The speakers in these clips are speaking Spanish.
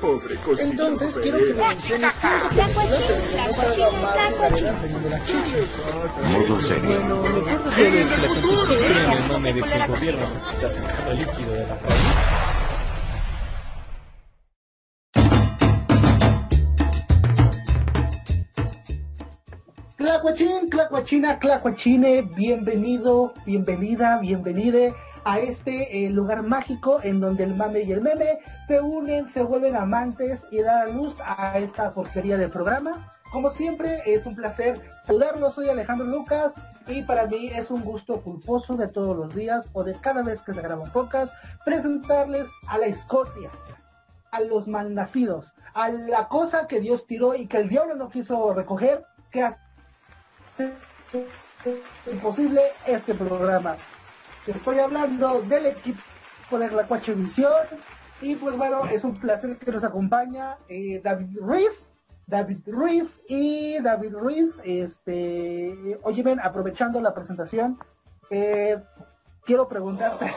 Pobre cosita. Entonces quiero que me menciones cinco películas en no salga Gareda enseñando las serio. Bueno, lo peor de todo es que la gente sí cree en el mame de que el gobierno necesita sacar líquido de la radio. Clacuachín, clacuachina, clacuachine, bienvenido, bienvenida, bienvenide a este eh, lugar mágico en donde el mame y el meme se unen, se vuelven amantes y dan luz a esta porquería del programa. Como siempre, es un placer saludarlos, soy Alejandro Lucas y para mí es un gusto culposo de todos los días o de cada vez que se graba un podcast presentarles a la escoria, a los malnacidos, a la cosa que Dios tiró y que el diablo no quiso recoger, que hace imposible este programa. Estoy hablando del equipo de la Visión y pues bueno, es un placer que nos acompaña eh, David Ruiz, David Ruiz y David Ruiz, este, oye ven, aprovechando la presentación, eh, quiero preguntarte,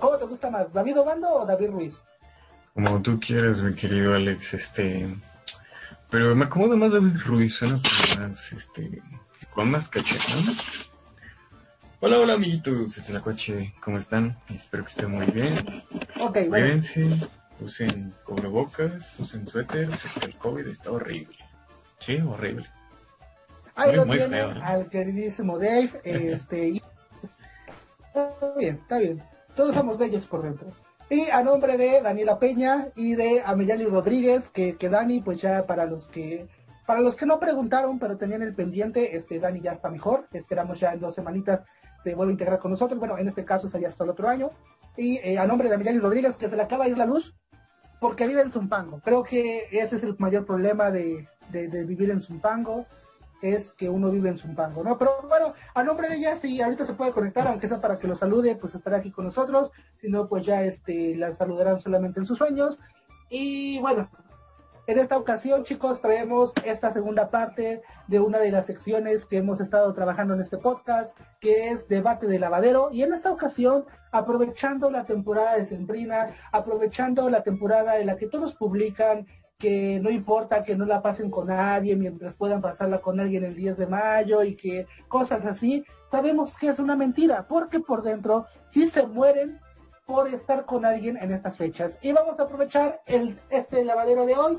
¿cómo te gusta más, David Obando o David Ruiz? Como tú quieras, mi querido Alex, este... Pero me acomoda más David Ruiz, suena como más, este... Con más caché, ¿no? Hola, hola, amiguitos de la coche, ¿cómo están? Espero que estén muy bien. Ok, bueno, Cuídense, usen cubrebocas, usen suéter, porque el COVID está horrible. Sí, horrible. ahí muy, lo muy tienen feo, ¿no? al queridísimo Dave, este, y- está bien, está bien, todos somos bellos por dentro. Y a nombre de Daniela Peña y de Ameyali Rodríguez, que, que Dani, pues ya para los que para los que no preguntaron, pero tenían el pendiente, este Dani ya está mejor. Esperamos ya en dos semanitas se vuelva a integrar con nosotros. Bueno, en este caso sería hasta el otro año. Y eh, a nombre de Ameyali Rodríguez, que se le acaba de ir la luz, porque vive en Zumpango. Creo que ese es el mayor problema de, de- de vivir en Zumpango, es que uno vive en Zumpango, ¿no? Pero bueno, a nombre de ella, si ahorita se puede conectar, aunque sea para que lo salude, pues estará aquí con nosotros. Si no, pues ya este, la saludarán solamente en sus sueños. Y bueno, en esta ocasión, chicos, traemos esta segunda parte de una de las secciones que hemos estado trabajando en este podcast, que es debate de lavadero. Y en esta ocasión, aprovechando la temporada de Sembrina, aprovechando la temporada en la que todos publican que no importa que no la pasen con nadie mientras puedan pasarla con alguien el 10 de mayo y que cosas así, sabemos que es una mentira, porque por dentro sí se mueren por estar con alguien en estas fechas. Y vamos a aprovechar el, este lavadero de hoy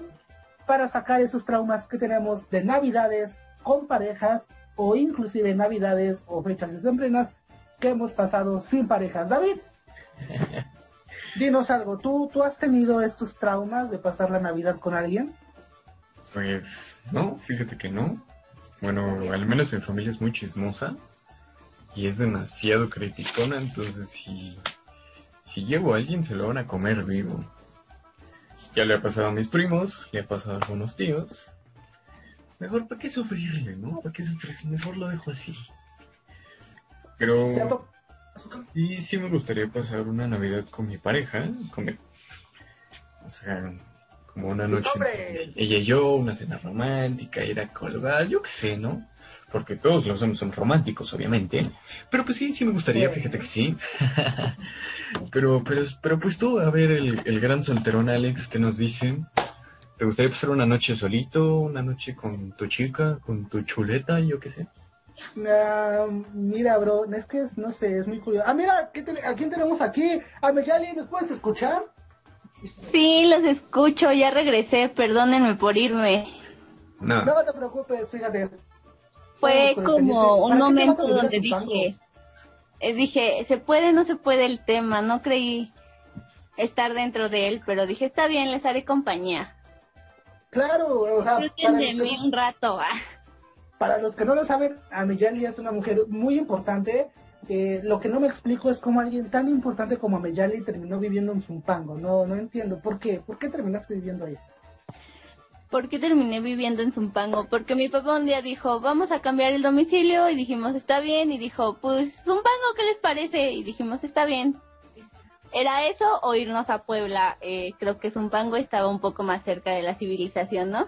para sacar esos traumas que tenemos de navidades con parejas o inclusive navidades o fechas decembrinas que hemos pasado sin parejas. David, dinos algo, ¿tú, ¿tú has tenido estos traumas de pasar la Navidad con alguien? Pues no, fíjate que no. Bueno, al menos mi familia es muy chismosa y es demasiado criticona, entonces si, si llevo a alguien se lo van a comer vivo. Ya le ha pasado a mis primos, le ha pasado a algunos tíos. Mejor, ¿para qué sufrirle, no? ¿Para qué sufrirle? Mejor lo dejo así. Pero ¿Cierto? sí, me gustaría pasar una Navidad con mi pareja, con mi- o sea, como una noche ella y yo, una cena romántica, ir a colgar, yo qué sé, ¿no? Porque todos los hombres son románticos, obviamente. Pero pues sí, sí me gustaría, Sí. fíjate que sí. pero, pero, pero pues tú, a ver, el, el gran solterón Alex, ¿qué nos dice? ¿Te gustaría pasar una noche solito, una noche con tu chica, con tu chuleta, yo qué sé? Ah, mira, bro, es que es, no sé, es muy curioso. Ah, mira, ¿qué te- ¿a quién tenemos aquí? A Meyali, ¿nos puedes escuchar? Sí, los escucho, ya regresé, perdónenme por irme. No, No te preocupes, fíjate. Fue como un ¿Para qué te vas a momento donde dije, eh, dije, se puede, no se puede el tema, no creí estar dentro de él, pero dije, está bien, les haré compañía. Claro, o sea, Disfruten de mí un rato. ah. para los que no lo saben, Ameyali es una mujer muy importante. Eh, lo que no me explico es cómo alguien tan importante como Ameyali terminó viviendo en Zumpango. No, no entiendo. ¿Por qué? ¿Por qué terminaste viviendo ahí? ¿Por qué terminé viviendo en Zumpango? Porque mi papá un día dijo, vamos a cambiar el domicilio y dijimos, está bien. Y dijo, pues Zumpango, ¿qué les parece? Y dijimos, está bien. ¿Era eso o irnos a Puebla? Eh, creo que Zumpango estaba un poco más cerca de la civilización, ¿no?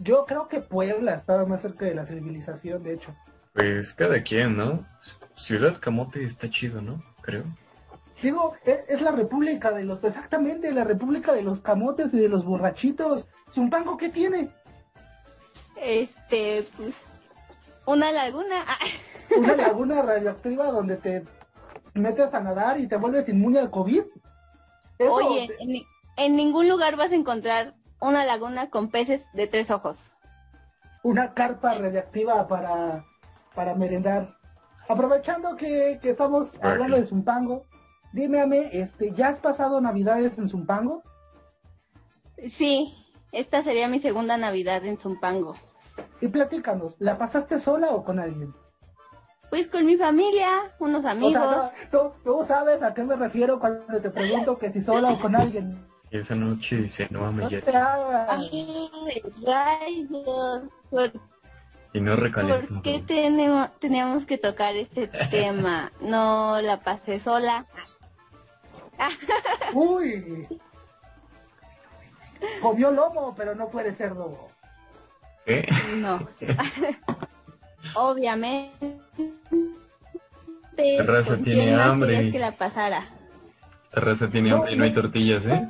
Yo creo que Puebla estaba más cerca de la civilización, de hecho. pues cada quien, ¿no? Ciudad Camote está chido, ¿no? Creo. Digo, e- es, la república de los, exactamente, la república de los camotes y de los borrachitos. ¿Zumpango qué tiene? Este, pues, una laguna. Una laguna radioactiva donde te metes a nadar y te vuelves inmune al COVID. Eso, Oye, en, ni- en ningún lugar vas a encontrar una laguna con peces de tres ojos. una carpa radiactiva para, para merendar. Aprovechando que, que estamos hablando de Zumpango, dime, Ame, este, ¿ya has pasado Navidades en Zumpango? Sí, esta sería mi segunda Navidad en Zumpango. Y platícanos, ¿la pasaste sola o con alguien? Pues con mi familia, unos O amigos. sea, no, tú, tú sabes a qué me refiero cuando te pregunto que si sola o con alguien. Esa noche a No Miyagi. te hagas. Ay, rayos, ¿por, Y no recalentó. por qué tenemos, teníamos que tocar este tema? No la pasé sola. Uy. Comió lomo, pero no puede cerdo. ¿Qué? No. Obviamente. La raza ¿con tiene hambre. que la pasara? Esta raza tiene hambre y no hay tortillas, ¿eh?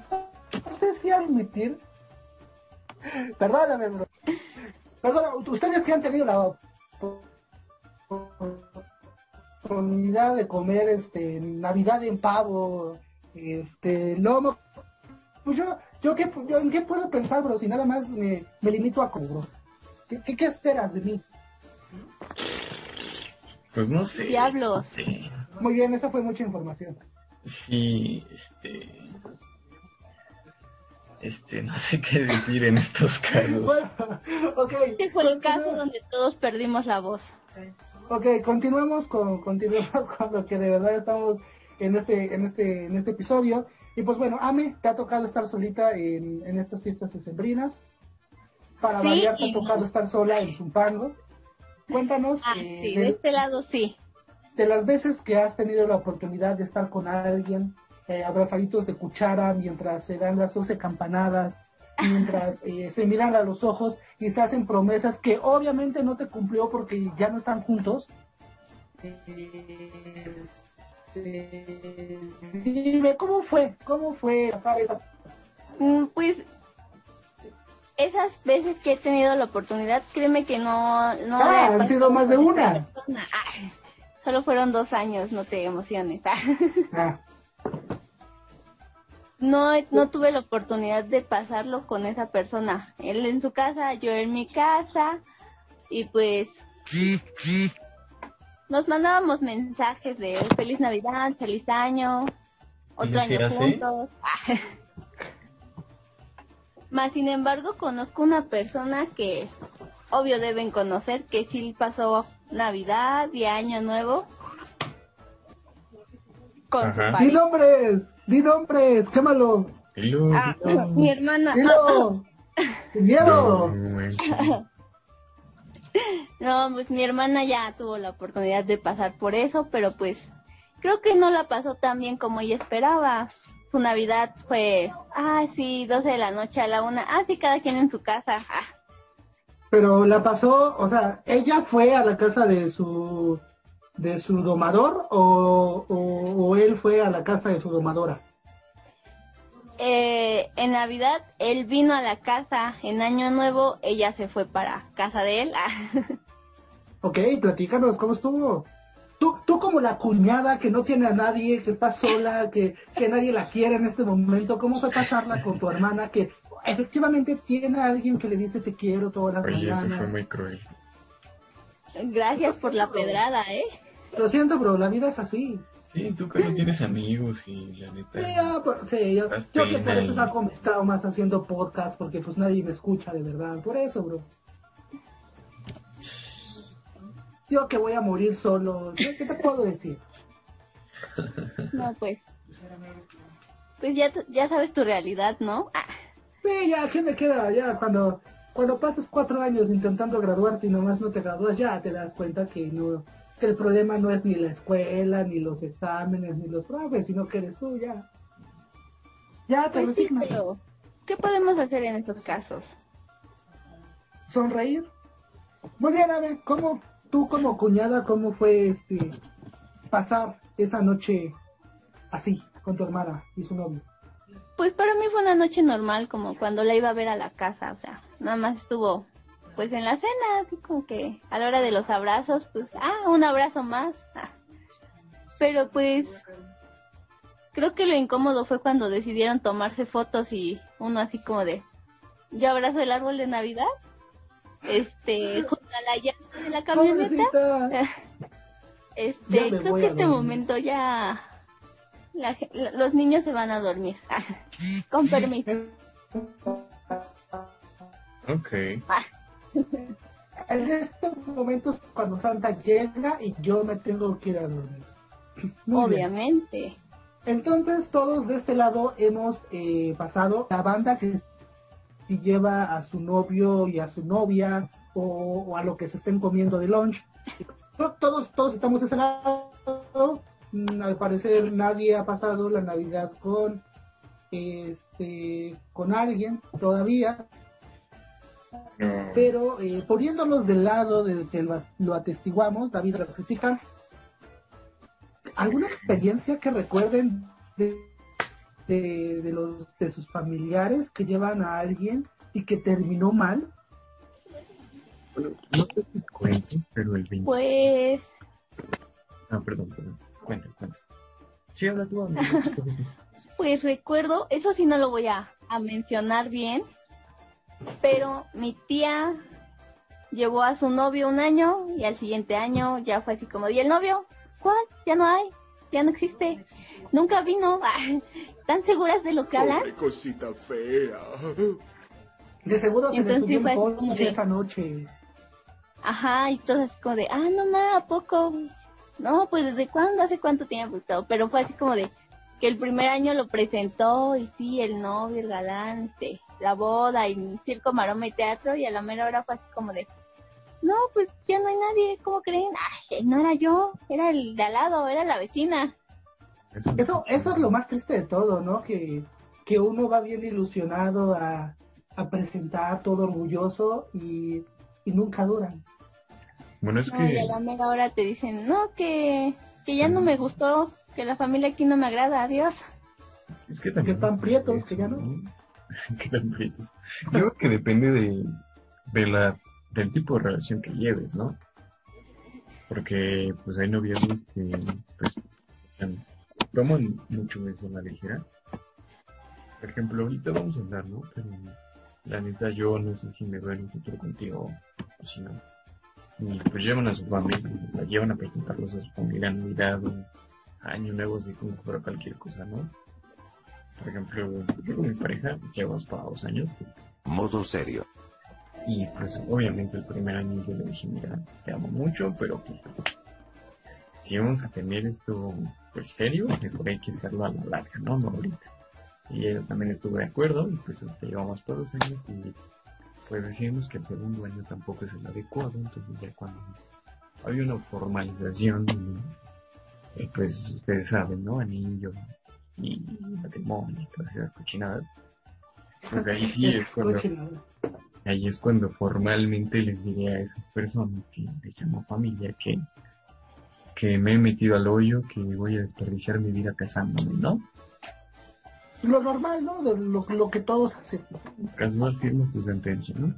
No sé si admitir. Perdóname, bro. Perdón, ustedes que han tenido la oportunidad de comer este Navidad en pavo, este lomo. Pues yo, yo, qué, yo en qué puedo pensar, bro, si nada más me, me limito a comer, bro. ¿Qué, qué, qué esperas de mí? Pues no sé. Diablos. Muy bien, esa fue mucha información. sí, este... Este, no sé qué decir en estos casos. Bueno. Este fue el caso donde todos perdimos la voz. Ok, continuemos con, continuemos con lo que de verdad estamos en este, en este, en este episodio. Y pues bueno, Ame, te ha tocado estar solita en, en estas fiestas decembrinas. Para Sí, variar, te ha tocado no. estar sola en Zumpango. Cuéntanos Ah, eh, sí, de, de este lado sí. de las veces que has tenido la oportunidad de estar con alguien, eh, abrazaditos de cuchara, mientras se dan las 12 campanadas, mientras eh, se miran a los ojos y se hacen promesas que obviamente no te cumplió porque ya no están juntos. Eh, dime, ¿cómo fue? ¿Cómo fue pasar esas Mm, Pues esas veces que he tenido la oportunidad, créeme que no... no Ah, han sido más de una. Ah, solo fueron dos años, no te emociones. Ah, No, no tuve la oportunidad de pasarlo con esa persona. Él en su casa, yo en mi casa. Y pues nos mandábamos mensajes de feliz Navidad, feliz año, otro ¿No se año hace? juntos. Más sin embargo, conozco una persona que obvio deben conocer que sí pasó Navidad y Año Nuevo con su di nombres, di nombres, quémalo, Dilo, Ah, mi hermana. dilo, miedo. No, pues mi hermana ya tuvo la oportunidad de pasar por eso, pero pues creo que no la pasó tan bien como ella esperaba. Su Navidad fue, ah, sí, 12 de la noche a la una, ah, sí, cada quien en su casa. Ah, Pero la pasó, o sea, ella fue a la casa de su de su domador o, o él fue a la casa de su domadora. Eh, en Navidad él vino a la casa, en Año Nuevo ella se fue para casa de él. Ok, platícanos, ¿cómo estuvo? Tú, tú como la cuñada que no tiene a nadie, que está sola, que, que nadie la quiere en este momento, ¿cómo fue pasarla con tu hermana que efectivamente tiene a alguien que le dice te quiero todas las Oye, eso fue mañanas? muy cruel. Gracias por la pedrada, ¿eh? Lo siento, bro, la vida es así. Sí, tú que no tienes amigos y la Sí, neta... ah, por- sí, yo, yo que por eso saco estado más haciendo podcast, porque pues nadie me escucha de verdad. Por eso, bro. Yo que voy a morir solo. ¿Qué, qué te puedo decir? No, pues. Pues ya, ya sabes tu realidad, ¿no? Ah, Sí, ya, ¿qué me queda? Ya, cuando, cuando pasas cuatro años intentando graduarte y nomás no te gradúas, ya te das cuenta que no, que el problema no es ni la escuela, ni los exámenes, ni los profes, sino que eres tú, ya. Ya te pues sí, pero ¿qué podemos hacer en esos casos? Sonreír. Muy bien, a ver, ¿cómo, tú como cuñada, cómo fue este pasar esa noche así, con tu hermana y su novio? Pues para mí fue una noche normal, como cuando la iba a ver a la casa, o sea, nada más estuvo pues en la cena, así como que a la hora de los abrazos, pues, ah, un abrazo más. ah. Pero pues creo que lo incómodo fue cuando decidieron tomarse fotos y uno así como de, yo abrazo el árbol de Navidad, este, junto a la llanta de la camioneta. Este, creo que este momento ya la los niños se van a dormir. Con permiso. Ok. En estos momentos cuando Santa llega y yo me tengo que ir a dormir. Muy bien. Obviamente. Entonces todos de este lado hemos eh, pasado la banda que si lleva a su novio y a su novia o, o a lo que se estén comiendo de lunch. To- Todos, todos estamos de ese lado. Mm, Al parecer nadie ha pasado la Navidad con este con alguien todavía, No. pero eh, poniéndolos del lado del que lo, lo atestiguamos, David rectifica, ¿alguna experiencia que recuerden de, de, de los de sus familiares que llevan a alguien y que terminó mal? Bueno, no sé si cuento, pero el 20... Pues Ah, perdón, perdón. Cuenta, cuenta. Sí, habla tú, habla tú. Pues recuerdo, eso sí no lo voy a, a mencionar bien, pero mi tía llevó a su novio un año y al siguiente año ya fue así como, ¿y el novio? ¿Cuál? Ya no hay, ya no existe, nunca vino. ¿Están seguras de lo que hablan? Pobre cosita fea. De seguro se le Entonces subió como ponche de- esa noche. Ajá, y todo así como de, ah, no ma, ¿a poco? No, pues ¿desde cuándo? ¿Hace cuánto tiempo? Pero fue así como de que el primer año lo presentó y sí, el novio, el galán, este, la boda y circo, maroma y teatro y a la mera hora fue así como de, no, pues ya no hay nadie, ¿cómo creen? Ay, no era yo, era el de al lado, era la vecina. Eso, eso es lo más triste de todo, ¿no? Que, que uno va bien ilusionado a, a presentar todo orgulloso y, y nunca duran. Bueno, es No, y que... a la mera hora te dicen, no, que, que ya no me gustó, que la familia aquí no me agrada, adiós. Es que también... Que tan prietos, que ya no. que tan prietos. Yo creo que depende de, de la, del tipo de relación que lleves, ¿no? Porque pues hay noviazgos que pues toman mucho eso a la ligera. Por ejemplo, ahorita vamos a hablar, ¿no? Pero la neta yo no sé si me veo en un futuro contigo o si no. Y pues llevan a su familia, la llevan a presentarlos a su familia en Navidad o Año Nuevo, así como si fuera cualquier cosa, ¿no? Por ejemplo, yo con mi pareja llevamos para dos años Modo serio. y pues obviamente el primer año yo le dije, mira, te amo mucho, pero pues si vamos a tener esto pues serio, mejor hay que hacerlo a la larga, ¿no? No ahorita. Y ella también estuvo de acuerdo y pues hasta llevamos todos los años y pues decimos que el segundo año tampoco es el adecuado, entonces ya cuando hay una formalización y, y, pues ustedes saben, ¿no? Anillo y matrimonio y todas esas cochinadas. Pues ahí sí es cuando. Ahí es cuando formalmente les diré a esas personas que les llamo familia que, que me he metido al hoyo, que voy a desperdiciar mi vida casándome, ¿no? Lo normal, ¿no? De lo, lo que todos hacen. Casual firmas tu sentencia, ¿no?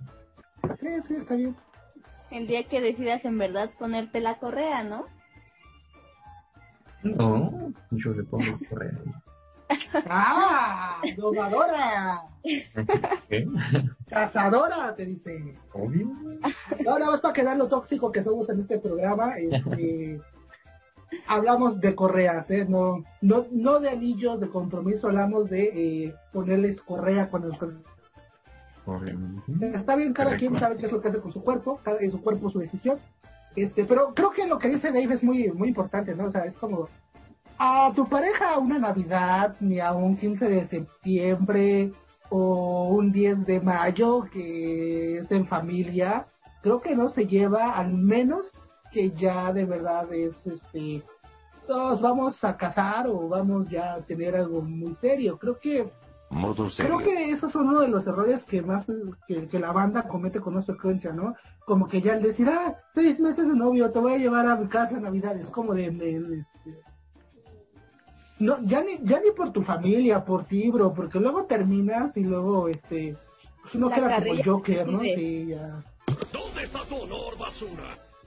Sí, sí, está bien. El día que decidas en verdad ponerte la correa, ¿no? No, yo le pongo correa. ¡Ah! ¡Domadora! ¿Qué? ¡Cazadora! Te dice. Obvio. No, nada más para que vean lo tóxico que somos en este programa. este, hablamos de correas, ¿eh? No, no, no de anillos de compromiso, hablamos de eh, ponerles correa cuando Obviamente. Está bien, cada Correcto. quien sabe qué es lo que hace con su cuerpo, cada su cuerpo su decisión. Este, pero creo que lo que dice Dave es muy, muy importante, ¿no? O sea, es como a tu pareja una Navidad, ni a un 15 de septiembre o un 10 de mayo que es en familia, creo que no se lleva al menos que ya de verdad es este nos vamos a casar o vamos ya a tener algo muy serio. Creo que Modo serio. Creo que esos son uno de los errores que más que, que la banda comete con más frecuencia, ¿no? Como que ya al decir, ah, seis meses de novio, te voy a llevar a mi casa a Navidad, es como de... me- me- No, ya ni, ya ni por tu familia, por ti, bro, porque luego terminas y luego, este, pues uno La queda como el Joker, ¿no? Sí, ya.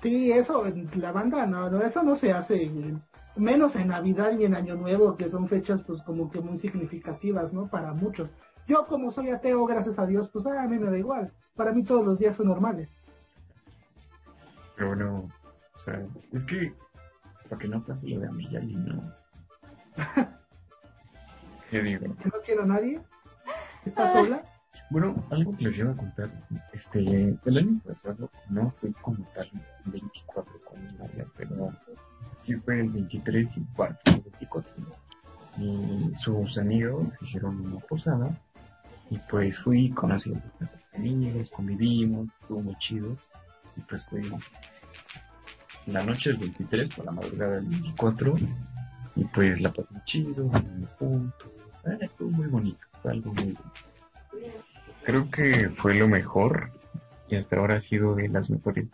Sí, eso, en la banda, no, no, eso no se hace, y menos en Navidad y en Año Nuevo, que son fechas, pues, como que muy significativas, ¿no? Para muchos. Yo, como soy ateo, gracias a Dios, pues, ah, a mí me da igual. Para mí todos los días son normales. Pero bueno, o sea, es que, para que no pase lo de Amiyali, ¿no? ¿Qué digo? No quiero a nadie. ¿Estás sola? Bueno, algo que les iba a contar, este, el año pasado no fue como tal 24 con mi novia, pero sí fue el 23 y cuarto, el 24. Y sus amigos hicieron una posada y pues fui, conocí a los amigos, convivimos, estuvo muy chido y pues fue la noche del 23 por la madrugada del 24 y pues la pasé chido, juntos, eh, estuvo muy bonito, fue algo muy bonito. Creo que fue lo mejor y hasta ahora ha sido de las mejores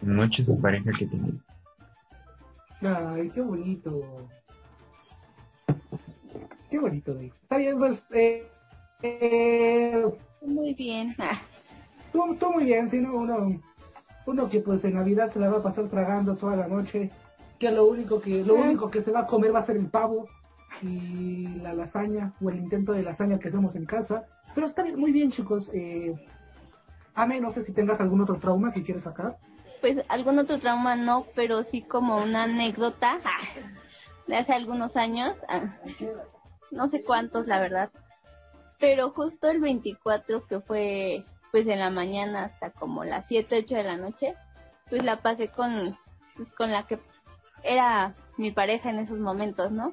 noches de pareja que he tenido. Ay, qué bonito. Qué bonito. Está bien, pues, eh, eh, Muy bien. Tú, tú muy bien, sino uno, uno que pues en Navidad se la va a pasar tragando toda la noche, que lo único que, lo único que se va a comer va a ser el pavo y la lasaña, o el intento de lasaña que hacemos en casa. Pero está bien, muy bien, chicos. Eh, Ame, no sé si tengas algún otro trauma que quieres sacar. Pues algún otro trauma no, pero sí como una anécdota ah, de hace algunos años. ah, no sé cuántos, la verdad. Pero justo el 24 que fue pues en la mañana hasta como las 7, 8 de la noche, pues la pasé con, pues, con la que era mi pareja en esos momentos, ¿no?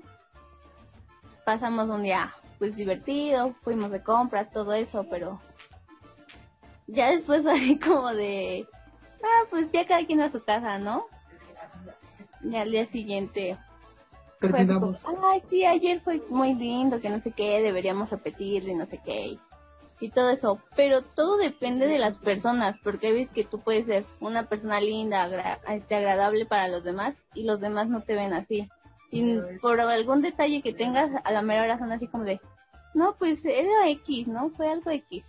Pasamos un día pues divertido, fuimos de compras, todo eso, pero ya después así como de, ah, pues ya cada quien a su casa, ¿no? Y al día siguiente fue como, ay, sí, ayer fue muy lindo, que no sé qué, deberíamos repetirlo y no sé qué. Y, todo eso. Pero todo depende de las personas, porque ves que tú puedes ser una persona linda, agra- este, agradable para los demás y los demás no te ven así. Y por algún detalle que tengas, a la mera hora son así como de, no, pues era X, ¿no? Fue algo X.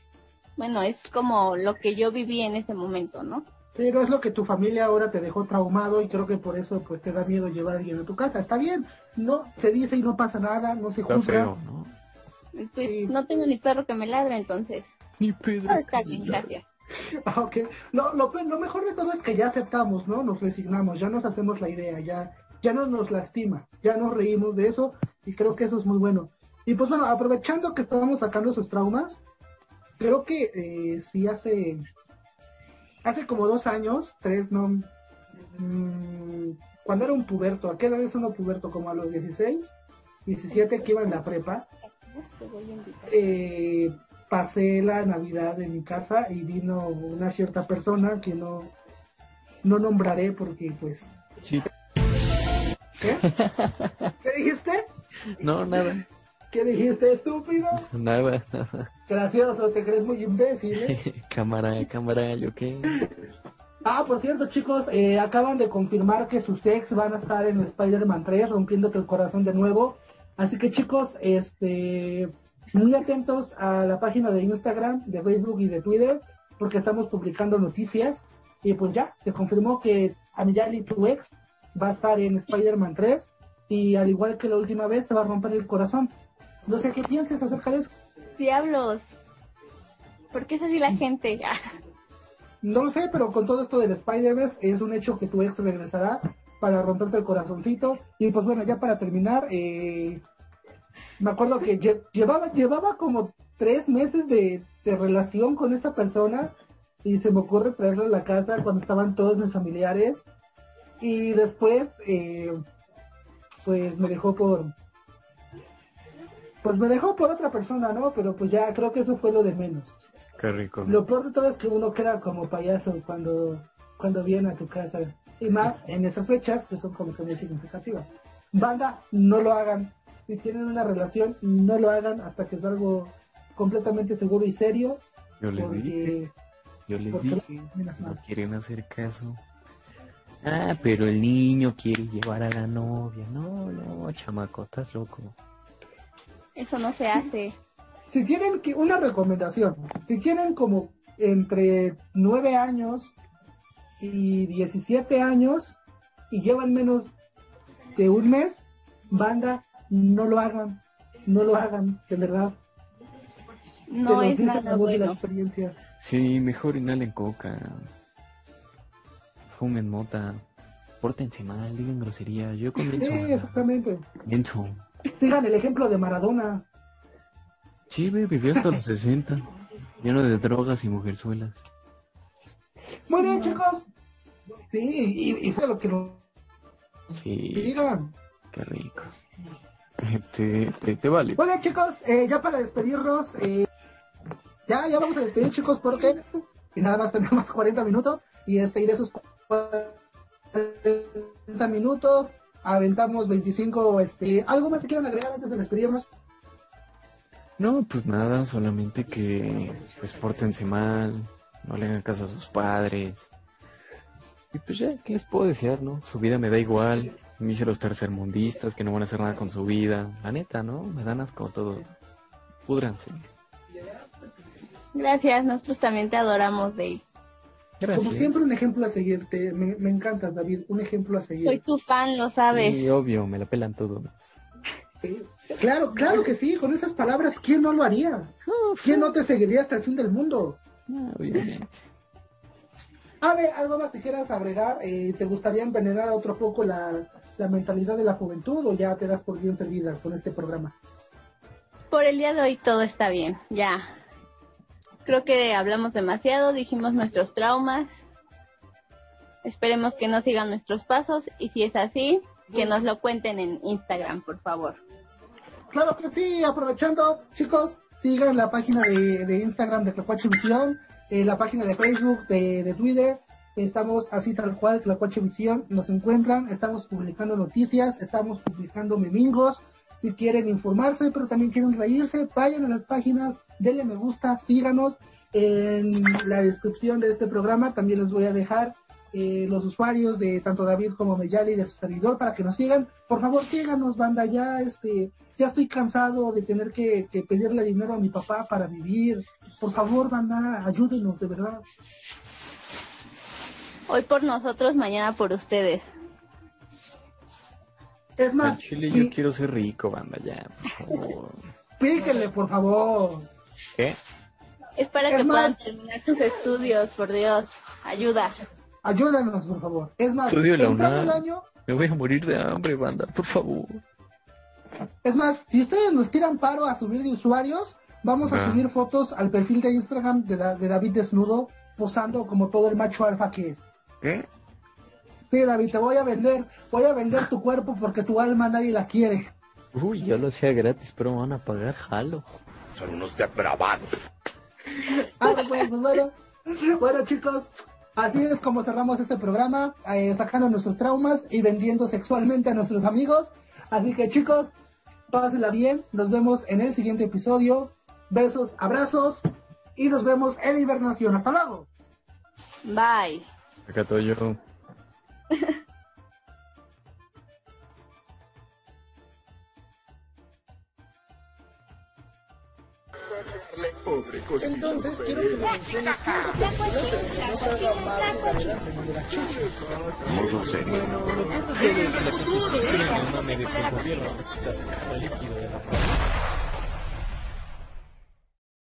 Bueno, es como lo que yo viví en ese momento, ¿no? Pero es lo que tu familia ahora te dejó traumado y creo que por eso pues te da miedo llevar a alguien a tu casa. Está bien, no se dice y no pasa nada, no se Está juzga. feo, ¿no? Pues Sí. no tengo ni perro que me ladre, entonces Ni Pedro. todo está bien, gracias. Ah, ok. Lo, pe- lo mejor de todo es que ya aceptamos, ¿no? Nos resignamos, ya nos hacemos la idea, ya, ya no nos lastima, ya nos reímos de eso y creo que eso es muy bueno. Y pues bueno, aprovechando que estábamos sacando sus traumas, creo que eh, sí hace, hace como dos años, tres, no, mm, cuando era un puberto, ¿a qué edad es uno puberto? Como a los 16, 17 que iba en la prepa, Te voy a invitar. eh, pasé la Navidad en mi casa y vino una cierta persona que no, no nombraré porque pues... Sí. ¿Qué? ¿Qué dijiste? No, nada. ¿Qué dijiste, estúpido? Nada, nada. Gracioso, te crees muy imbécil, ¿eh? cámara, cámara, yo qué. Ah, por cierto, chicos, eh, acaban de confirmar que sus ex van a estar en Spider-Man 3, rompiéndote el corazón de nuevo. Así que, chicos, este, muy atentos a la página de Instagram, de Facebook y de Twitter, porque estamos publicando noticias. Y pues ya, se confirmó que Amiyali, tu ex, va a estar en Spider-Man 3. Y al igual que la última vez, te va a romper el corazón. No sé qué pienses acerca de eso. Diablos. ¿Por qué es así la gente? No lo sé, pero con todo esto del Spider-Verse es un hecho que tu ex regresará para romperte el corazoncito. Y pues bueno, ya para terminar, eh, me acuerdo que lle- llevaba, llevaba como tres meses de, de relación con esta persona y se me ocurre traerla a la casa cuando estaban todos mis familiares. Y después, eh, pues me dejó por... Pues me dejó por otra persona, ¿no? Pero pues ya creo que eso fue lo de menos. Qué rico. Lo peor de todo es que uno queda como payaso cuando, cuando viene a tu casa. Y más en esas fechas que son como que muy significativas. Banda, no lo hagan. Si tienen una relación, no lo hagan hasta que es algo completamente seguro y serio. Yo les dije, Porque, yo les porque dije, no quieren hacer caso. Ah, pero el niño quiere llevar a la novia. No, no, chamaco, estás loco. Eso no se hace. Si tienen que, una recomendación, si tienen como entre 9 años y 17 años y llevan menos de un mes, banda, no lo hagan, no lo hagan, de verdad. No es nada de la bueno. experiencia. Sí, mejor inhalen coca. Fumen mota. Pórtense mal, digan grosería. Yo Sí, comienzo. exactamente. Comienzo. Sigan el ejemplo de Maradona. Sí, vivió hasta los 60. Lleno de drogas y mujerzuelas. Muy bien, chicos. Sí, y, y fue lo que nos Sí, digan. qué rico. Este, te, te vale. Muy bien, chicos, eh, ya para despedirnos, eh, ya, ya vamos a despedir, chicos, porque y nada más tenemos 40 minutos y este y de esos 40 minutos aventamos 25, este, ¿algo más que quieran agregar antes de despedirnos? No, pues nada, solamente que pues pórtense mal, no le hagan caso a sus padres. Y pues ya, ¿qué les puedo desear, no? Su vida me da igual, mis los tercermundistas que no van a hacer nada con su vida. La neta, ¿no? Me dan asco todos. Púdranse. Gracias, nosotros también te adoramos, Dave. Gracias. Como siempre, un ejemplo a seguirte. Me, me encantas, David, un ejemplo a seguir. Soy tu fan, lo sabes. Sí, obvio, me la pelan todos. Sí. Claro, claro que sí, con esas palabras, ¿quién no lo haría? ¿Quién no te seguiría hasta el fin del mundo? Ah, obviamente. A ver, algo más que quieras agregar, eh, ¿te gustaría envenenar otro poco la, la mentalidad de la juventud o ya te das por bien servida con este programa? Por el día de hoy todo está bien, ya. Creo que hablamos demasiado, dijimos nuestros traumas. Esperemos que no sigan nuestros pasos y si es así, que nos lo cuenten en Instagram, por favor. Claro que sí, aprovechando, chicos, sigan la página de, de Instagram de Tlacuache Visión, eh, la página de Facebook, de, de Twitter, estamos así tal cual, Tlacuache Visión, nos encuentran, estamos publicando noticias, estamos publicando memingos, si quieren informarse, pero también quieren reírse, vayan a las páginas, denle me gusta, síganos, en la descripción de este programa también les voy a dejar eh, los usuarios de tanto David como Meyali de su servidor para que nos sigan. Por favor, síganos, banda, ya este, ya estoy cansado de tener que, que pedirle dinero a mi papá para vivir. Por favor, banda, ayúdenos, de verdad. Hoy por nosotros, mañana por ustedes. Es Al más, chile sí, yo quiero ser rico, banda, ya, por favor. píquenle, por favor. ¿Qué? Es para Es que más- puedan terminar sus estudios, por Dios. Ayuda. Ayúdanos, por favor. Es más, Estudio la UNAM. año, Me voy a morir de hambre, banda, por favor. Es más, si ustedes nos tiran paro a subir de usuarios, vamos a subir fotos al perfil de Instagram de, Da- de David desnudo, posando como todo el macho alfa que es. ¿Qué? Sí, David, te voy a vender, voy a vender tu cuerpo porque tu alma nadie la quiere. Uy, yo lo hacía gratis, pero me van a pagar, jalo. Son unos depravados. Ah, pues, pues, bueno, bueno chicos, así es como cerramos este programa, eh, sacando nuestros traumas y vendiendo sexualmente a nuestros amigos. Así que chicos, pásenla bien, nos vemos en el siguiente episodio. Besos, abrazos y nos vemos en la hibernación. Hasta luego. Bye. Acá estoy yo. Entonces quiero que me menciones cinco películas en las que no salga Marco enseñando las chichis. Modo serio. Bueno, lo que es que la gente sí cree en el mame de que el gobierno necesita sacar el líquido de la ropa.